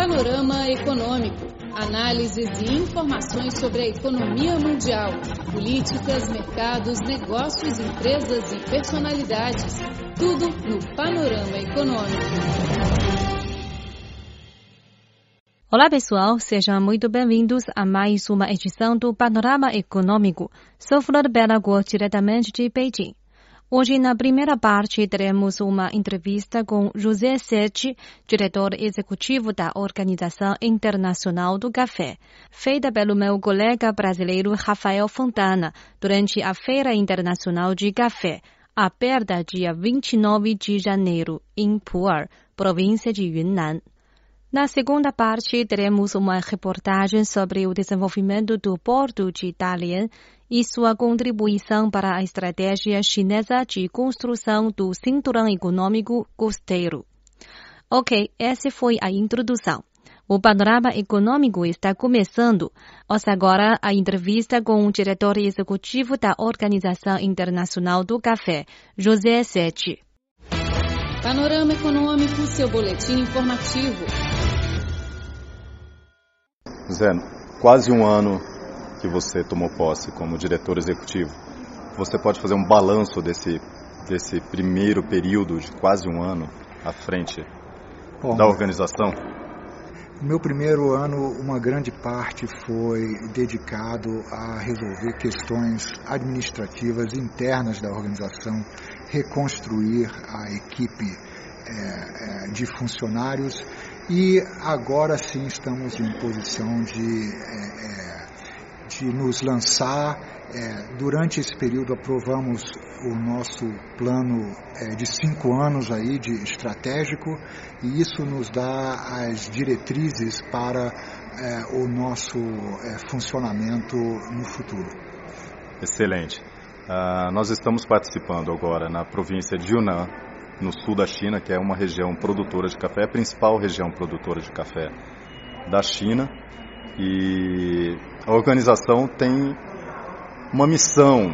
Panorama Econômico. Análises e informações sobre a economia mundial, políticas, mercados, negócios, empresas e personalidades. Tudo no Panorama Econômico. Olá pessoal, sejam muito bem-vindos a mais uma edição do Panorama Econômico. Sou Flor Belagor, diretamente de Beijing. Hoje, na primeira parte, teremos uma entrevista com José Sete, diretor executivo da Organização Internacional do Café, feita pelo meu colega brasileiro Rafael Fontana durante a Feira Internacional de Café, aberta dia 29 de janeiro, em Pu'er, província de Yunnan. Na segunda parte, teremos uma reportagem sobre o desenvolvimento do porto de Dalian e sua contribuição para a estratégia chinesa de construção do cinturão econômico costeiro. Ok, essa foi a introdução. O panorama econômico está começando. Ouça agora a entrevista com o diretor executivo da Organização Internacional do Café, José Sete. Panorama Econômico, seu boletim informativo. Zé, quase um ano que você tomou posse como diretor executivo. Você pode fazer um balanço desse, desse primeiro período de quase um ano à frente Bom, da organização? No meu primeiro ano, uma grande parte foi dedicado a resolver questões administrativas internas da organização, reconstruir a equipe é, de funcionários e agora sim estamos em posição de, é, é, de nos lançar. É, durante esse período aprovamos o nosso plano é, de cinco anos aí de estratégico e isso nos dá as diretrizes para é, o nosso é, funcionamento no futuro. Excelente. Uh, nós estamos participando agora na província de Yunnan, no sul da China, que é uma região produtora de café, a principal região produtora de café da China. E a organização tem uma missão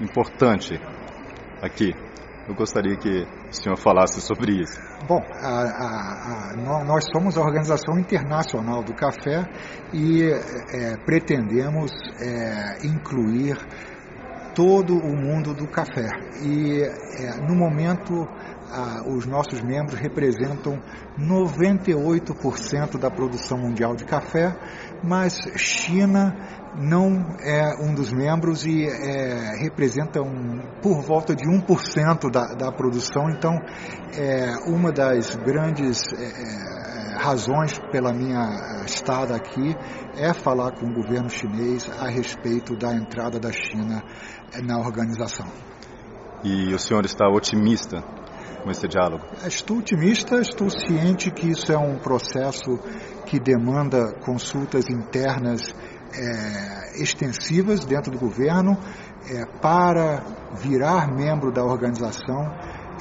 importante aqui. Eu gostaria que o senhor falasse sobre isso. Bom, a, a, a, nós somos a Organização Internacional do Café e é, pretendemos é, incluir todo o mundo do café. E é, no momento, ah, os nossos membros representam 98% da produção mundial de café, mas China não é um dos membros e é, representa um, por volta de 1% da, da produção. Então, é uma das grandes é, é, razões pela minha estada aqui é falar com o governo chinês a respeito da entrada da China na organização. E o senhor está otimista com esse diálogo? Estou otimista, estou ciente que isso é um processo que demanda consultas internas é, extensivas dentro do governo. É, para virar membro da organização,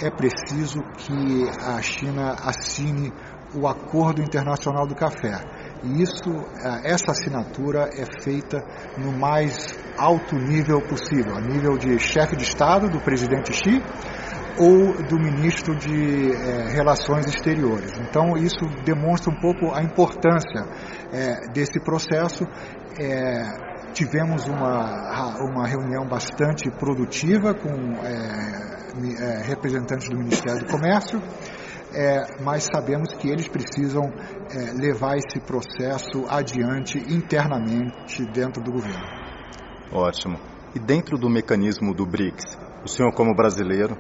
é preciso que a China assine o Acordo Internacional do Café. E isso, é, essa assinatura é feita no mais alto nível possível, a nível de chefe de Estado, do presidente Xi, ou do ministro de é, Relações Exteriores. Então, isso demonstra um pouco a importância é, desse processo. É, tivemos uma, uma reunião bastante produtiva com representantes do Ministério do Comércio é, mas sabemos que eles precisam é, levar esse processo adiante internamente dentro do governo. Ótimo. E dentro do mecanismo do BRICS, o senhor, como brasileiro,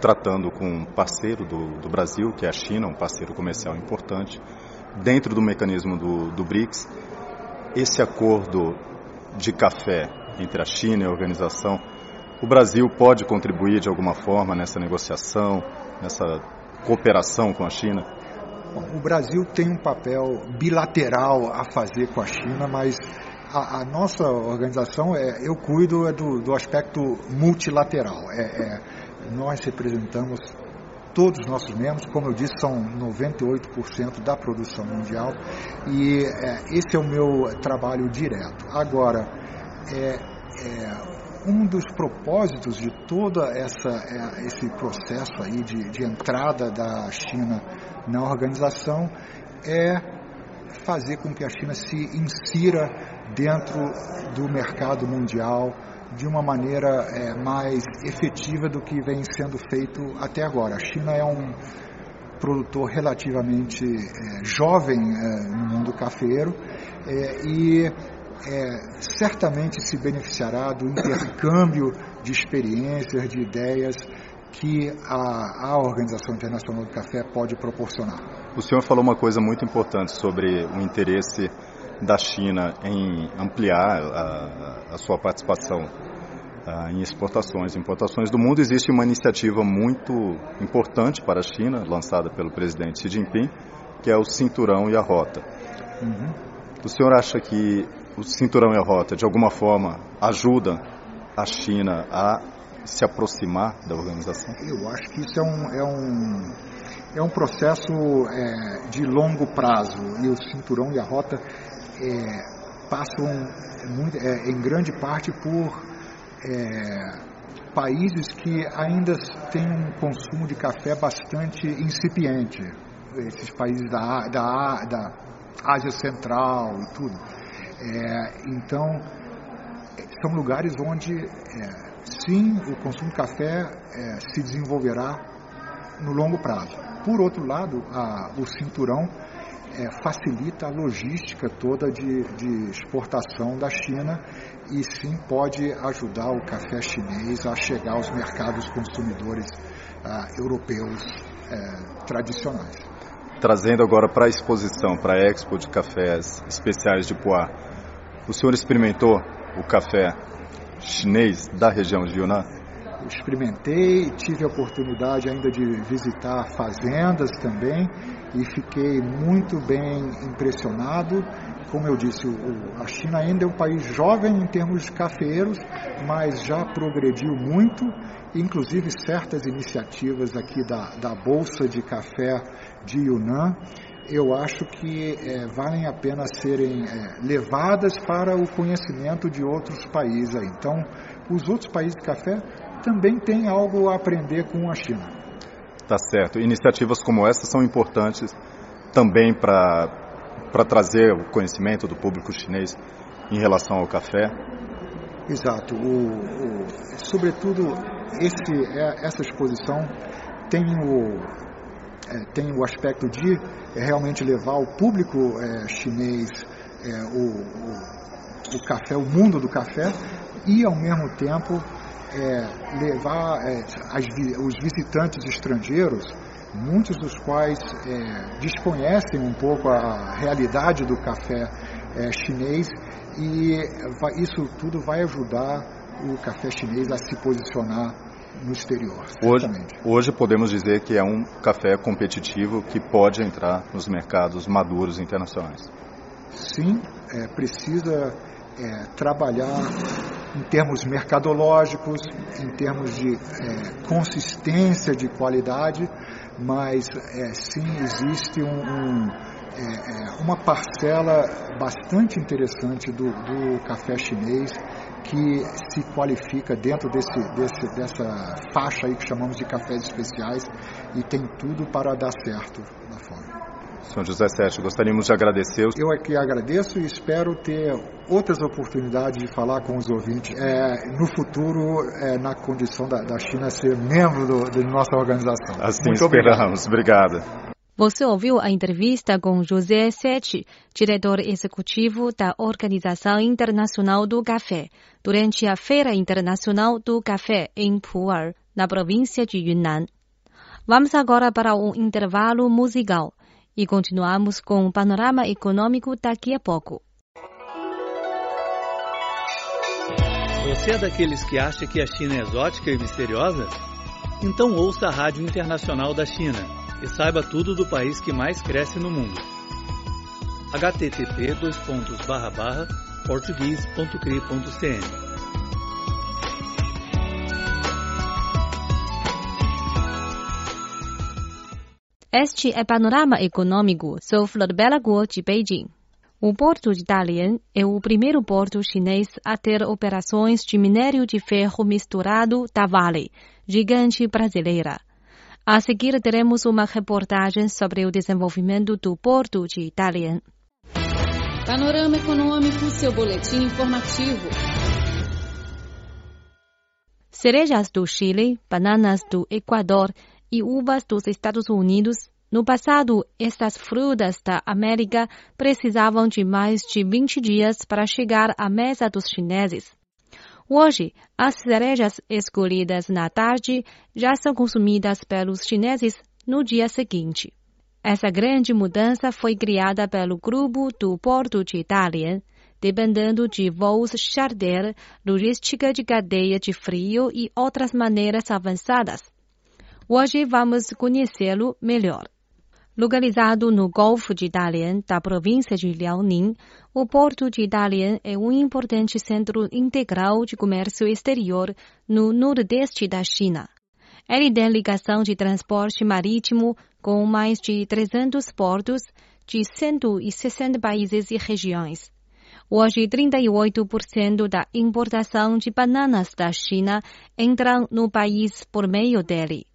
tratando com um parceiro do, do Brasil, que é a China, um parceiro comercial importante, dentro do mecanismo do, do BRICS, esse acordo de café entre a China e a organização, o Brasil pode contribuir de alguma forma nessa negociação, nessa cooperação com a China? o Brasil tem um papel bilateral a fazer com a China, mas a, a nossa organização, é, eu cuido é do, do aspecto multilateral. É, é, nós representamos todos os nossos membros, como eu disse, são 98% da produção mundial e é, esse é o meu trabalho direto. Agora, é, é, um dos propósitos de todo é, esse processo aí de, de entrada da China na organização é fazer com que a China se insira dentro do mercado mundial de uma maneira é, mais efetiva do que vem sendo feito até agora. A China é um produtor relativamente é, jovem é, no mundo cafeiro é, e é, certamente se beneficiará do intercâmbio de experiências, de ideias que a, a Organização Internacional do Café pode proporcionar. O senhor falou uma coisa muito importante sobre o interesse da China em ampliar a, a sua participação uh, em exportações e importações do mundo. Existe uma iniciativa muito importante para a China, lançada pelo presidente Xi Jinping, que é o Cinturão e a Rota. Uhum. O senhor acha que o Cinturão e Rota, de alguma forma, ajuda a China a se aproximar da organização? Eu acho que isso é um, é um, é um processo é, de longo prazo e o Cinturão e a Rota é, passam muito, é, em grande parte por é, países que ainda têm um consumo de café bastante incipiente, esses países da, da, da Ásia Central e tudo. É, então, são lugares onde, é, sim, o consumo de café é, se desenvolverá no longo prazo. Por outro lado, a, o cinturão é, facilita a logística toda de, de, exportação da China e sim pode ajudar o café chinês a chegar aos mercados consumidores ah, europeus é, tradicionais. Trazendo agora para a exposição, para a Expo de Cafés Especiais de Poá, o senhor experimentou o café chinês da região de Yunnan? Experimentei, tive a oportunidade ainda de visitar fazendas também e fiquei muito bem impressionado. Como eu disse, a China ainda é um país jovem em termos de cafeeiros, mas já progrediu muito, inclusive certas iniciativas aqui da, da Bolsa de Café de Yunnan, eu acho que é, valem a pena serem é, levadas para o conhecimento de outros países. Aí. Então, os outros países de café também têm algo a aprender com a China. Tá certo. Iniciativas como essa são importantes também para trazer o conhecimento do público chinês em relação ao café. Exato. O, o, sobretudo, esse, é, essa exposição tem o, é, tem o aspecto de é, realmente levar o público é, chinês é, o, o, o, café, o mundo do café, e ao mesmo tempo é, levar as, os visitantes estrangeiros, muitos dos quais desconhecem um pouco a realidade do café chinês, e isso tudo vai ajudar o café chinês a se posicionar no exterior. Hoje, hoje podemos dizer que é um café competitivo que pode entrar nos mercados maduros internacionais. Sim, é, precisa é, trabalhar em termos mercadológicos, em termos de é, consistência de qualidade, mas é, sim existe um, um, é, é, uma parcela bastante interessante do, do café chinês que se qualifica dentro desse, desse, dessa faixa aí que chamamos de cafés especiais e tem tudo para dar certo lá fora. Senhor José Sérgio, gostaríamos de agradecer. Eu aqui agradeço e espero ter outras oportunidades de falar com os ouvintes é, no futuro, é, na condição da, da, China ser membro do, da nossa organização. Assim Muito esperamos. Obrigado. obrigado. Você ouviu a entrevista com José Sete, diretor executivo da Organização Internacional do Café, durante a Feira Internacional do Café em Pu'er, na província de Yunnan. Vamos agora para um intervalo musical e continuamos com o panorama econômico daqui a pouco. Você é daqueles que acha que a China é exótica e misteriosa? Então ouça a Rádio Internacional da China e saiba tudo do país que mais cresce no mundo. http português.cri.cn Este é Panorama Econômico. Sou Flor Bela Guo, de Beijing. O porto de Dalian é o primeiro porto chinês a ter operações de minério de ferro misturado da Vale, gigante brasileira. A seguir, teremos uma reportagem sobre o desenvolvimento do porto de Dalian. Panorama Econômico, seu boletim informativo. Cerejas do Chile, bananas do Equador e uvas dos Estados Unidos. No passado, estas frutas da América precisavam de mais de 20 dias para chegar à mesa dos chineses. Hoje, as cerejas escolhidas na tarde já são consumidas pelos chineses no dia seguinte. Essa grande mudança foi criada pelo grupo do Porto de Dalian, dependendo de voos charter, logística de cadeia de frio e outras maneiras avançadas. Hoje vamos conhecê-lo melhor. Localizado no Golfo de Dalian, da província de Liaoning, o porto de Dalian é um importante centro integral de comércio exterior no nordeste da China. Ele tem ligação de transporte marítimo com mais de 300 portos de 160 países e regiões. Hoje, 38% da importação de bananas da China entram no país por meio dele.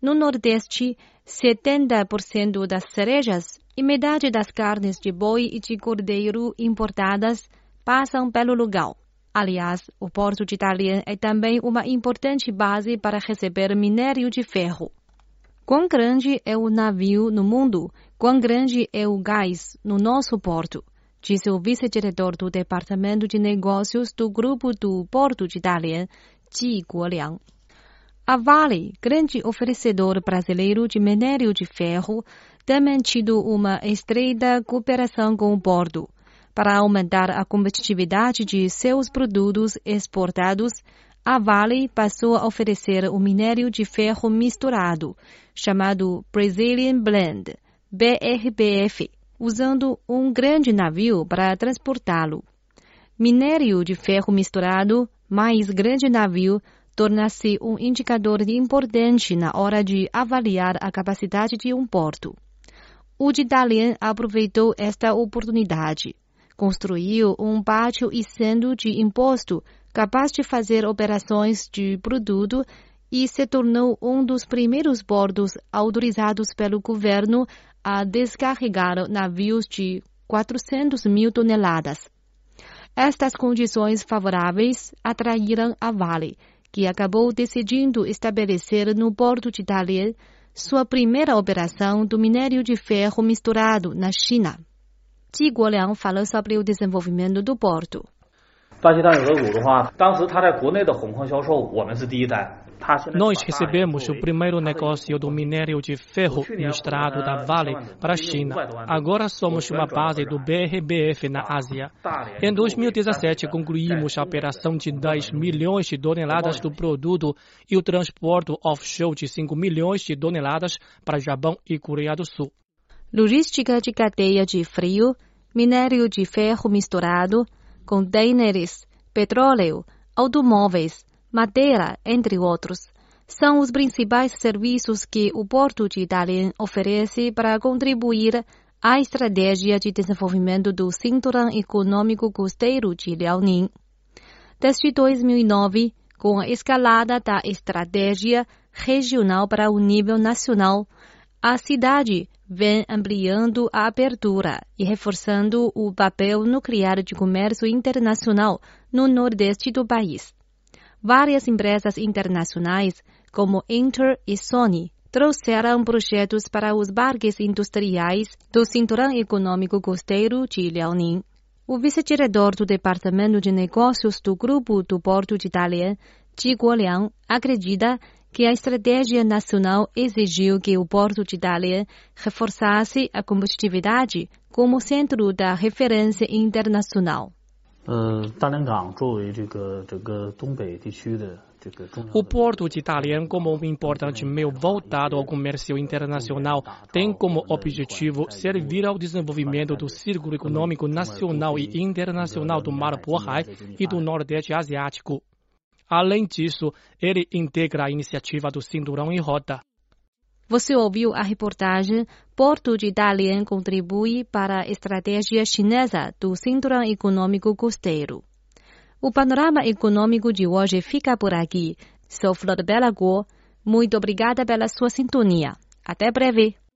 No Nordeste, 70% das cerejas e metade das carnes de boi e de cordeiro importadas passam pelo lugar. Aliás, o porto de Dalian é também uma importante base para receber minério de ferro. Quão grande é o navio no mundo, quão grande é o gás no nosso porto disse o vice-diretor do Departamento de Negócios do Grupo do Porto de Dalian, Ji Guoliang. A Vale, grande oferecedor brasileiro de minério de ferro, tem mantido uma estreita cooperação com o porto. Para aumentar a competitividade de seus produtos exportados, a Vale passou a oferecer o minério de ferro misturado, chamado Brazilian Blend, BRBF, usando um grande navio para transportá-lo. Minério de ferro misturado mais grande navio torna-se um indicador importante na hora de avaliar a capacidade de um porto. O de Dalian aproveitou esta oportunidade. Construiu um pátio isento de imposto capaz de fazer operações de produto e se tornou um dos primeiros portos autorizados pelo governo a descarregar navios de 400 mil toneladas. Estas condições favoráveis atraíram a Vale, que acabou decidindo estabelecer no porto de Dalian sua primeira operação do minério de ferro misturado na China. Ji Guoliang falou sobre o desenvolvimento do porto. 大西丹有个股的话，当时它在国内的红矿销售，我们是第一单。 nós recebemos o primeiro negócio do minério de ferro misturado da Vale para a China. Agora somos uma base do BRBF na Ásia. Em 2017, concluímos a operação de 10 milhões de toneladas do produto e o transporte offshore de 5 milhões de toneladas para Japão e Coreia do Sul. Logística de cadeia de frio, minério de ferro misturado, containers, petróleo, automóveis, madeira, entre outros, são os principais serviços que o Porto de Dalian oferece para contribuir à estratégia de desenvolvimento do Cinturão Econômico Costeiro de Liaoning. Desde 2009, com a escalada da estratégia regional para o nível nacional, a cidade vem ampliando a abertura e reforçando o papel nuclear de comércio internacional no nordeste do país várias empresas internacionais, como Inter e Sony, trouxeram projetos para os parques industriais do Cinturão Econômico Costeiro de Liaoning. O vice-diretor do Departamento de Negócios do Grupo do Porto de Dalian, Ji Guoliang, acredita que a estratégia nacional exigiu que o Porto de Dalian reforçasse a competitividade como centro da referência internacional. 呃，大连港作为这个整个东北地区的 o Porto de Dalian, como um importante meio voltado ao comércio internacional, tem como objetivo servir ao desenvolvimento do círculo econômico nacional e internacional do Mar Bohai e do Nordeste Asiático. Além disso, ele integra a iniciativa do Cinturão em Rota. Você ouviu a reportagem Porto de Dalian contribui para a estratégia chinesa do Cinturão Econômico Costeiro. O panorama econômico de hoje fica por aqui. Sou Flor Bela Guo. Muito obrigada pela sua sintonia. Até breve.